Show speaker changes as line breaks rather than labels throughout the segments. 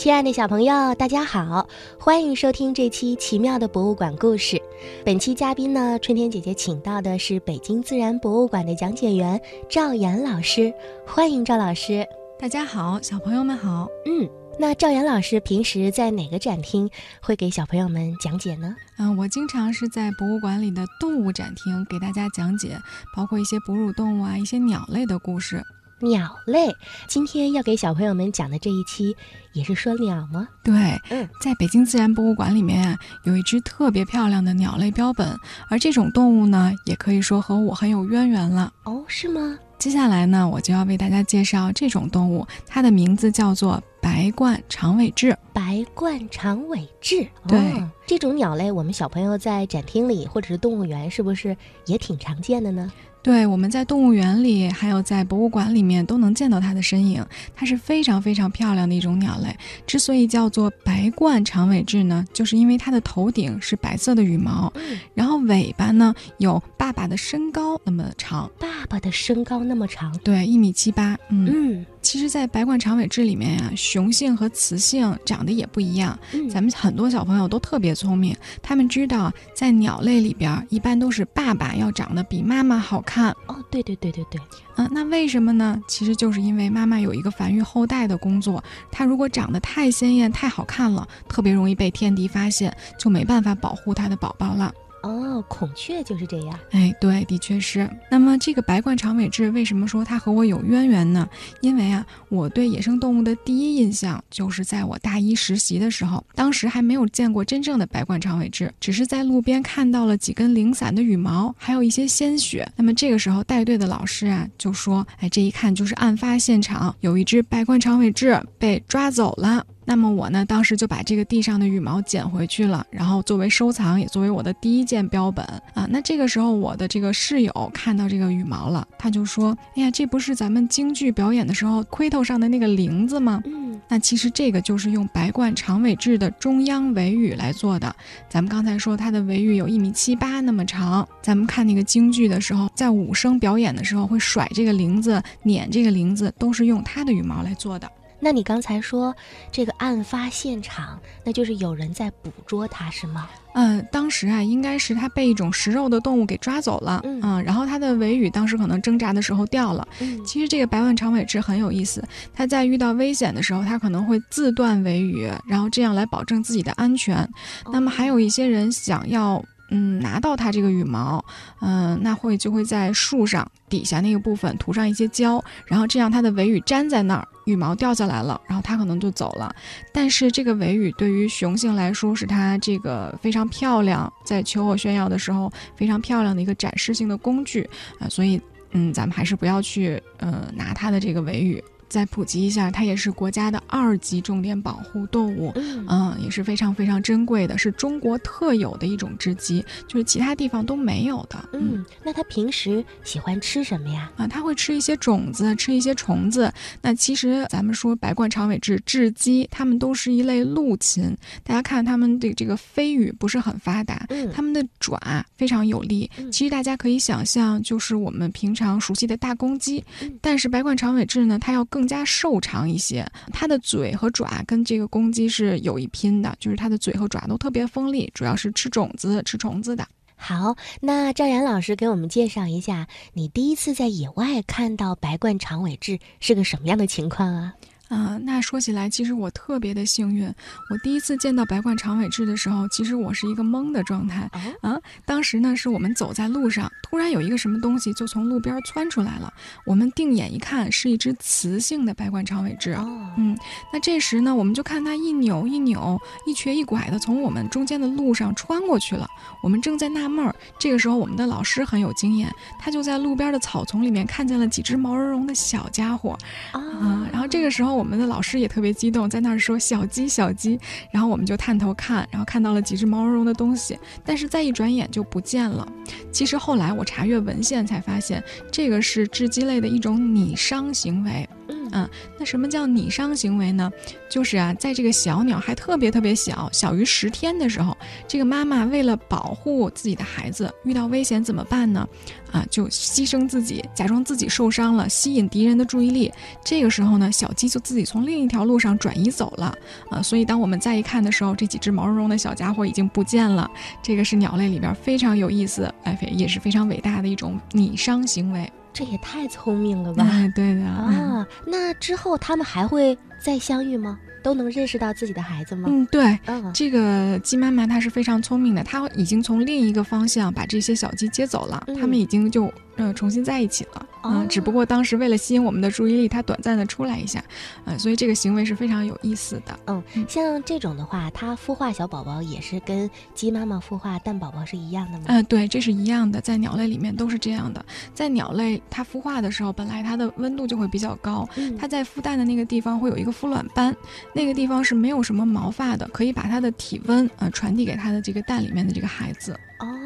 亲爱的小朋友，大家好，欢迎收听这期奇妙的博物馆故事。本期嘉宾呢，春天姐姐请到的是北京自然博物馆的讲解员赵岩老师，欢迎赵老师。
大家好，小朋友们好。
嗯，那赵岩老师平时在哪个展厅会给小朋友们讲解呢？
嗯，我经常是在博物馆里的动物展厅给大家讲解，包括一些哺乳动物啊，一些鸟类的故事。
鸟类，今天要给小朋友们讲的这一期也是说鸟吗？
对，嗯，在北京自然博物馆里面啊，有一只特别漂亮的鸟类标本，而这种动物呢，也可以说和我很有渊源了。
哦，是吗？
接下来呢，我就要为大家介绍这种动物，它的名字叫做白冠长尾雉。
白冠长尾雉，
对，
这种鸟类，我们小朋友在展厅里或者是动物园，是不是也挺常见的呢？
对，我们在动物园里，还有在博物馆里面都能见到它的身影。它是非常非常漂亮的一种鸟类。之所以叫做白冠长尾雉呢，就是因为它的头顶是白色的羽毛，然后尾巴呢有爸爸的身高那么长。
爸爸的身高那么长？
对，一米七八。
嗯。
其实，在白冠长尾雉里面呀，雄性和雌性长得也不一样。咱们很多小朋友都特别聪明，他们知道在鸟类里边，一般都是爸爸要长得比妈妈好看。
哦，对对对对对。
嗯，那为什么呢？其实就是因为妈妈有一个繁育后代的工作，它如果长得太鲜艳、太好看了，特别容易被天敌发现，就没办法保护它的宝宝了。
哦，孔雀就是这样。
哎，对，的确是。那么这个白冠长尾雉为什么说它和我有渊源呢？因为啊，我对野生动物的第一印象就是在我大一实习的时候，当时还没有见过真正的白冠长尾雉，只是在路边看到了几根零散的羽毛，还有一些鲜血。那么这个时候带队的老师啊就说：“哎，这一看就是案发现场，有一只白冠长尾雉被抓走了。”那么我呢，当时就把这个地上的羽毛捡回去了，然后作为收藏，也作为我的第一件标本啊。那这个时候，我的这个室友看到这个羽毛了，他就说：“哎呀，这不是咱们京剧表演的时候盔头上的那个翎子吗？”
嗯，
那其实这个就是用白冠长尾雉的中央尾羽来做的。咱们刚才说它的尾羽有一米七八那么长，咱们看那个京剧的时候，在武生表演的时候会甩这个铃子、捻这个铃子，都是用它的羽毛来做的。
那你刚才说这个案发现场，那就是有人在捕捉它，是吗？
嗯，当时啊，应该是它被一种食肉的动物给抓走了，嗯，然后它的尾羽当时可能挣扎的时候掉了。其实这个白冠长尾雉很有意思，它在遇到危险的时候，它可能会自断尾羽，然后这样来保证自己的安全。那么还有一些人想要。嗯，拿到它这个羽毛，嗯，那会就会在树上底下那个部分涂上一些胶，然后这样它的尾羽粘在那儿，羽毛掉下来了，然后它可能就走了。但是这个尾羽对于雄性来说，是它这个非常漂亮，在求偶炫耀的时候非常漂亮的一个展示性的工具啊，所以嗯，咱们还是不要去呃拿它的这个尾羽。再普及一下，它也是国家的二级重点保护动物，嗯，也是非常非常珍贵的，是中国特有的一种雉鸡，就是其他地方都没有的。
嗯，那它平时喜欢吃什么呀？
啊，它会吃一些种子，吃一些虫子。那其实咱们说白冠长尾雉、雉鸡，它们都是一类陆禽。大家看它们的这个飞羽不是很发达，它们的爪非常有力。其实大家可以想象，就是我们平常熟悉的大公鸡，但是白冠长尾雉呢，它要更更加瘦长一些，它的嘴和爪跟这个公鸡是有一拼的，就是它的嘴和爪都特别锋利，主要是吃种子、吃虫子的。
好，那赵岩老师给我们介绍一下，你第一次在野外看到白冠长尾雉是个什么样的情况啊？
啊，那说起来，其实我特别的幸运。我第一次见到白冠长尾雉的时候，其实我是一个懵的状态。啊，当时呢，是我们走在路上，突然有一个什么东西就从路边窜出来了。我们定眼一看，是一只雌性的白冠长尾雉。嗯，那这时呢，我们就看它一扭一扭、一瘸一拐的从我们中间的路上穿过去了。我们正在纳闷儿，这个时候我们的老师很有经验，他就在路边的草丛里面看见了几只毛茸茸的小家伙。啊，然后这个时候。我们的老师也特别激动，在那儿说“小鸡，小鸡”，然后我们就探头看，然后看到了几只毛茸茸的东西，但是再一转眼就不见了。其实后来我查阅文献才发现，这个是雉鸡类的一种拟伤行为。嗯，那什么叫拟伤行为呢？就是啊，在这个小鸟还特别特别小，小于十天的时候，这个妈妈为了保护自己的孩子，遇到危险怎么办呢？啊，就牺牲自己，假装自己受伤了，吸引敌人的注意力。这个时候呢，小鸡就自己从另一条路上转移走了。啊，所以当我们再一看的时候，这几只毛茸茸的小家伙已经不见了。这个是鸟类里边非常有意思，哎，也是非常伟大的一种拟伤行为。
这也太聪明了吧！
对的
啊，那之后他们还会再相遇吗？都能认识到自己的孩子吗？
嗯，对，这个鸡妈妈她是非常聪明的，她已经从另一个方向把这些小鸡接走了，他们已经就。呃，重新在一起了啊！只不过当时为了吸引我们的注意力，它短暂的出来一下，呃，所以这个行为是非常有意思的。
嗯，像这种的话，它孵化小宝宝也是跟鸡妈妈孵化蛋宝宝是一样的吗？
嗯，对，这是一样的，在鸟类里面都是这样的。在鸟类它孵化的时候，本来它的温度就会比较高，它在孵蛋的那个地方会有一个孵卵斑，那个地方是没有什么毛发的，可以把它的体温呃传递给它的这个蛋里面的这个孩子。
哦。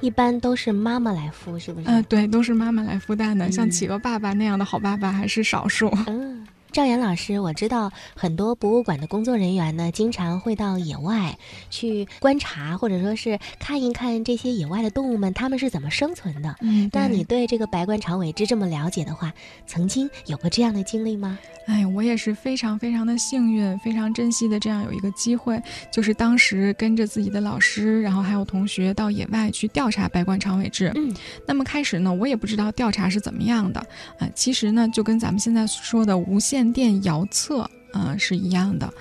一般都是妈妈来孵，是不是？
嗯，对，都是妈妈来孵蛋的。像企鹅爸爸那样的好爸爸还是少数。
嗯。赵岩老师，我知道很多博物馆的工作人员呢，经常会到野外去观察，或者说是看一看这些野外的动物们，他们是怎么生存的。
嗯，
那你对这个白冠长尾雉这么了解的话，曾经有过这样的经历吗？
哎，我也是非常非常的幸运，非常珍惜的这样有一个机会，就是当时跟着自己的老师，然后还有同学到野外去调查白冠长尾雉。
嗯，
那么开始呢，我也不知道调查是怎么样的啊，其实呢，就跟咱们现在说的无线。线电遥测，啊，是一样的。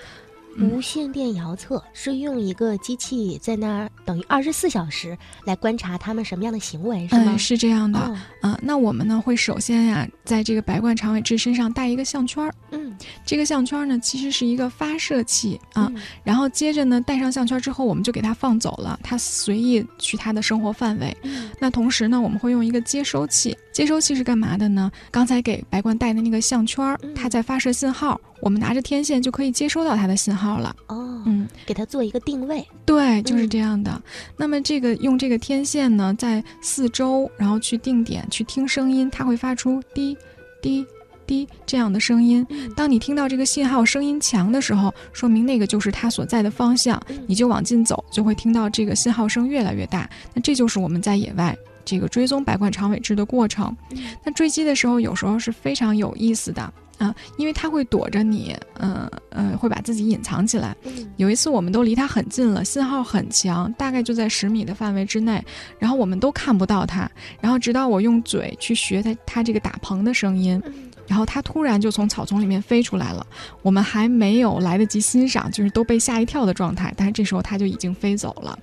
无线电遥测是用一个机器在那儿，等于二十四小时来观察他们什么样的行为，是吗？
是这样的。嗯，那我们呢会首先呀，在这个白冠长尾雉身上带一个项圈儿。
嗯，
这个项圈呢其实是一个发射器啊。然后接着呢，戴上项圈之后，我们就给它放走了，它随意去它的生活范围。那同时呢，我们会用一个接收器。接收器是干嘛的呢？刚才给白冠带的那个项圈，它在发射信号。我们拿着天线就可以接收到它的信号了。
哦，
嗯，
给它做一个定位。
对，就是这样的。那么这个用这个天线呢，在四周，然后去定点去听声音，它会发出滴滴滴这样的声音。当你听到这个信号声音强的时候，说明那个就是它所在的方向，你就往近走，就会听到这个信号声越来越大。那这就是我们在野外这个追踪百冠长尾雉的过程。那追击的时候，有时候是非常有意思的。啊，因为它会躲着你，嗯嗯，会把自己隐藏起来。有一次，我们都离它很近了，信号很强，大概就在十米的范围之内，然后我们都看不到它。然后直到我用嘴去学它，它这个打棚的声音，然后它突然就从草丛里面飞出来了。我们还没有来得及欣赏，就是都被吓一跳的状态。但是这时候它就已经飞走了。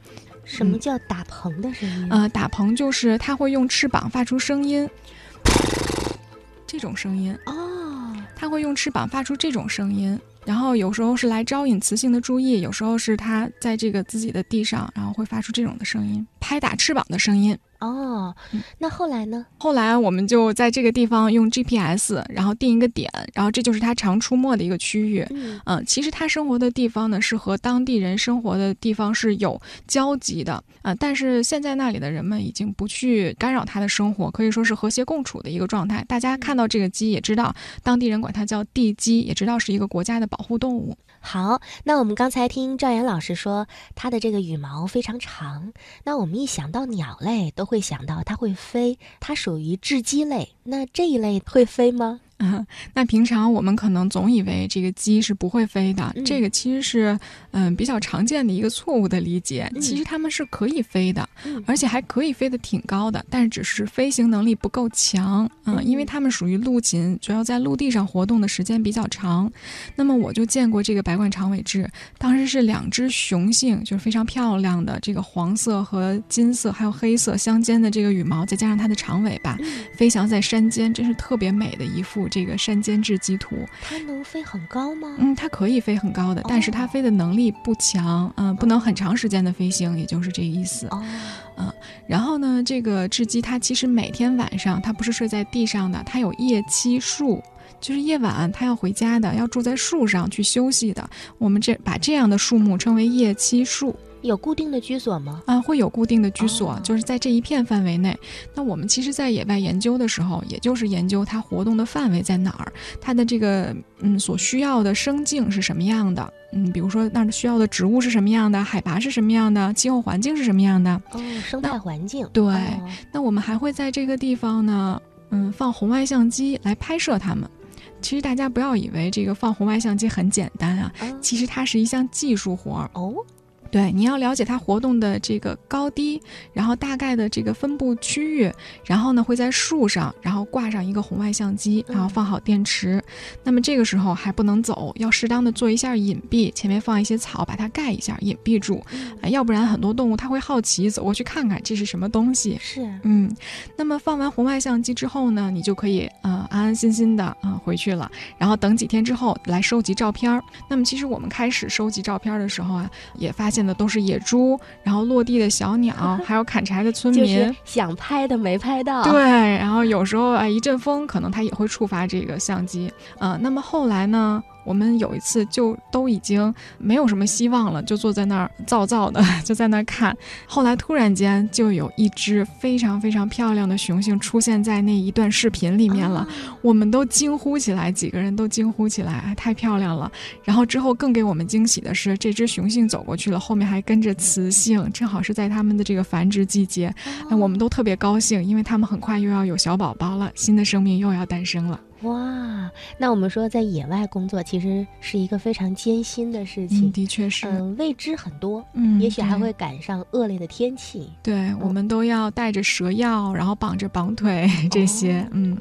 什么叫打棚的声音？
呃，打棚就是它会用翅膀发出声音，这种声音
哦。
它会用翅膀发出这种声音，然后有时候是来招引雌性的注意，有时候是它在这个自己的地上，然后会发出这种的声音，拍打翅膀的声音。
哦，那后来呢？
后来我们就在这个地方用 GPS，然后定一个点，然后这就是它常出没的一个区域。嗯，其实它生活的地方呢是和当地人生活的地方是有交集的啊，但是现在那里的人们已经不去干扰它的生活，可以说是和谐共处的一个状态。大家看到这个鸡也知道，当地人管它叫地鸡，也知道是一个国家的保护动物。
好，那我们刚才听赵岩老师说，它的这个羽毛非常长，那我们一想到鸟类都会。想到它会飞，它属于雉鸡类，那这一类会飞吗？
啊，那平常我们可能总以为这个鸡是不会飞的，这个其实是嗯比较常见的一个错误的理解。其实它们是可以飞的，而且还可以飞得挺高的，但是只是飞行能力不够强啊，因为它们属于陆禽，主要在陆地上活动的时间比较长。那么我就见过这个白冠长尾雉，当时是两只雄性，就是非常漂亮的这个黄色和金色还有黑色相间的这个羽毛，再加上它的长尾巴，飞翔在山间，真是特别美的一幅。这个山间雉鸡图，
它能飞很高吗？
嗯，它可以飞很高的，但是它飞的能力不强，嗯，不能很长时间的飞行，也就是这个意思。
哦，
嗯，然后呢，这个雉鸡它其实每天晚上它不是睡在地上的，它有夜栖树，就是夜晚它要回家的，要住在树上去休息的。我们这把这样的树木称为夜栖树。
有固定的居所吗？
啊，会有固定的居所，就是在这一片范围内。那我们其实，在野外研究的时候，也就是研究它活动的范围在哪儿，它的这个嗯所需要的生境是什么样的。嗯，比如说那儿需要的植物是什么样的，海拔是什么样的，气候环境是什么样的。
哦，生态环境。
对，那我们还会在这个地方呢，嗯，放红外相机来拍摄它们。其实大家不要以为这个放红外相机很简单啊，其实它是一项技术活儿
哦。
对，你要了解它活动的这个高低，然后大概的这个分布区域，然后呢会在树上，然后挂上一个红外相机，然后放好电池。那么这个时候还不能走，要适当的做一下隐蔽，前面放一些草把它盖一下，隐蔽住。啊，要不然很多动物它会好奇走过去看看这是什么东西。
是，
嗯。那么放完红外相机之后呢，你就可以呃安安心心的啊回去了。然后等几天之后来收集照片。那么其实我们开始收集照片的时候啊，也发现。的都是野猪，然后落地的小鸟，还有砍柴的村民，
想拍的没拍到。
对，然后有时候啊，一阵风，可能它也会触发这个相机。嗯，那么后来呢？我们有一次就都已经没有什么希望了，就坐在那儿躁躁的，就在那儿看。后来突然间就有一只非常非常漂亮的雄性出现在那一段视频里面了，我们都惊呼起来，几个人都惊呼起来，太漂亮了。然后之后更给我们惊喜的是，这只雄性走过去了，后面还跟着雌性，正好是在他们的这个繁殖季节，哎，我们都特别高兴，因为他们很快又要有小宝宝了，新的生命又要诞生了。
哇，那我们说在野外工作其实是一个非常艰辛的事情，
的确是，
嗯，未知很多，嗯，也许还会赶上恶劣的天气，
对，我们都要带着蛇药，然后绑着绑腿这些，嗯，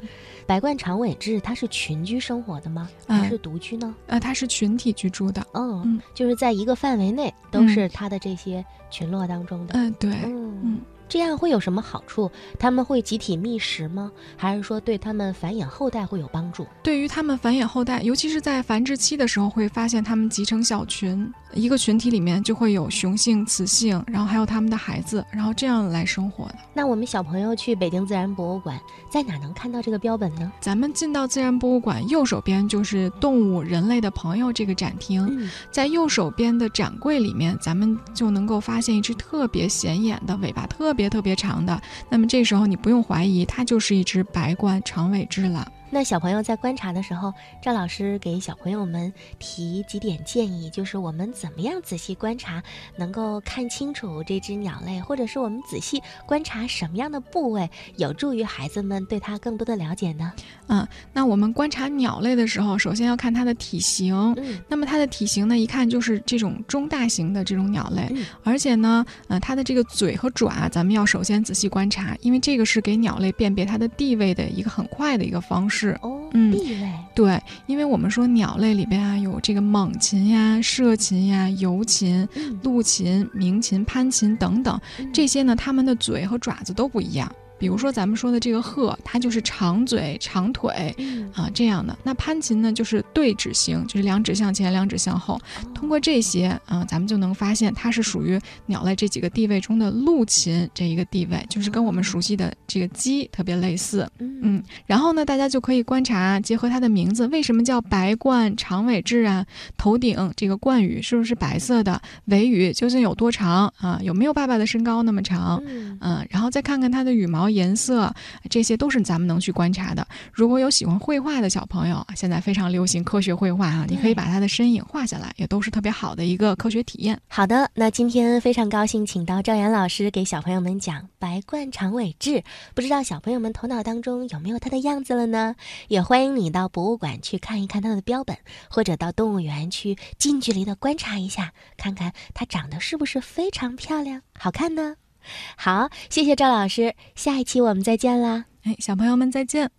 白冠长尾雉它是群居生活的吗？还是独居呢？
呃，它是群体居住的，
嗯，就是在一个范围内都是它的这些群落当中的，
嗯，对，嗯。
这样会有什么好处？他们会集体觅食吗？还是说对他们繁衍后代会有帮助？
对于他们繁衍后代，尤其是在繁殖期的时候，会发现他们集成小群，一个群体里面就会有雄性、雌性，然后还有他们的孩子，然后这样来生活的。
那我们小朋友去北京自然博物馆，在哪能看到这个标本呢？
咱们进到自然博物馆，右手边就是“动物人类的朋友”这个展厅，在右手边的展柜里面，咱们就能够发现一只特别显眼的尾巴特。特特别长的，那么这时候你不用怀疑，它就是一只白冠长尾雉了。
那小朋友在观察的时候，赵老师给小朋友们提几点建议，就是我们怎么样仔细观察，能够看清楚这只鸟类，或者是我们仔细观察什么样的部位，有助于孩子们对它更多的了解呢？
嗯，那我们观察鸟类的时候，首先要看它的体型。嗯，那么它的体型呢，一看就是这种中大型的这种鸟类，而且呢，呃，它的这个嘴和爪，咱们要首先仔细观察，因为这个是给鸟类辨别它的地位的一个很快的一个方式。
是哦，地位
对，因为我们说鸟类里边啊有这个猛禽呀、射禽呀、游禽、陆禽、鸣禽、攀禽等等，这些呢，它们的嘴和爪子都不一样。比如说咱们说的这个鹤，它就是长嘴长腿啊这样的。那攀禽呢，就是对指型，就是两指向前，两指向后。通过这些啊，咱们就能发现它是属于鸟类这几个地位中的陆禽这一个地位，就是跟我们熟悉的这个鸡特别类似。嗯，然后呢，大家就可以观察，结合它的名字，为什么叫白冠长尾雉啊？头顶这个冠羽是不是白色的？尾羽究竟有多长啊？有没有爸爸的身高那么长？嗯，然后再看看它的羽毛。颜色，这些都是咱们能去观察的。如果有喜欢绘画的小朋友，现在非常流行科学绘画啊，你可以把它的身影画下来，也都是特别好的一个科学体验。
好的，那今天非常高兴，请到赵岩老师给小朋友们讲白冠长尾雉。不知道小朋友们头脑当中有没有它的样子了呢？也欢迎你到博物馆去看一看它的标本，或者到动物园去近距离的观察一下，看看它长得是不是非常漂亮、好看呢？好，谢谢赵老师，下一期我们再见啦！
哎，小朋友们再见。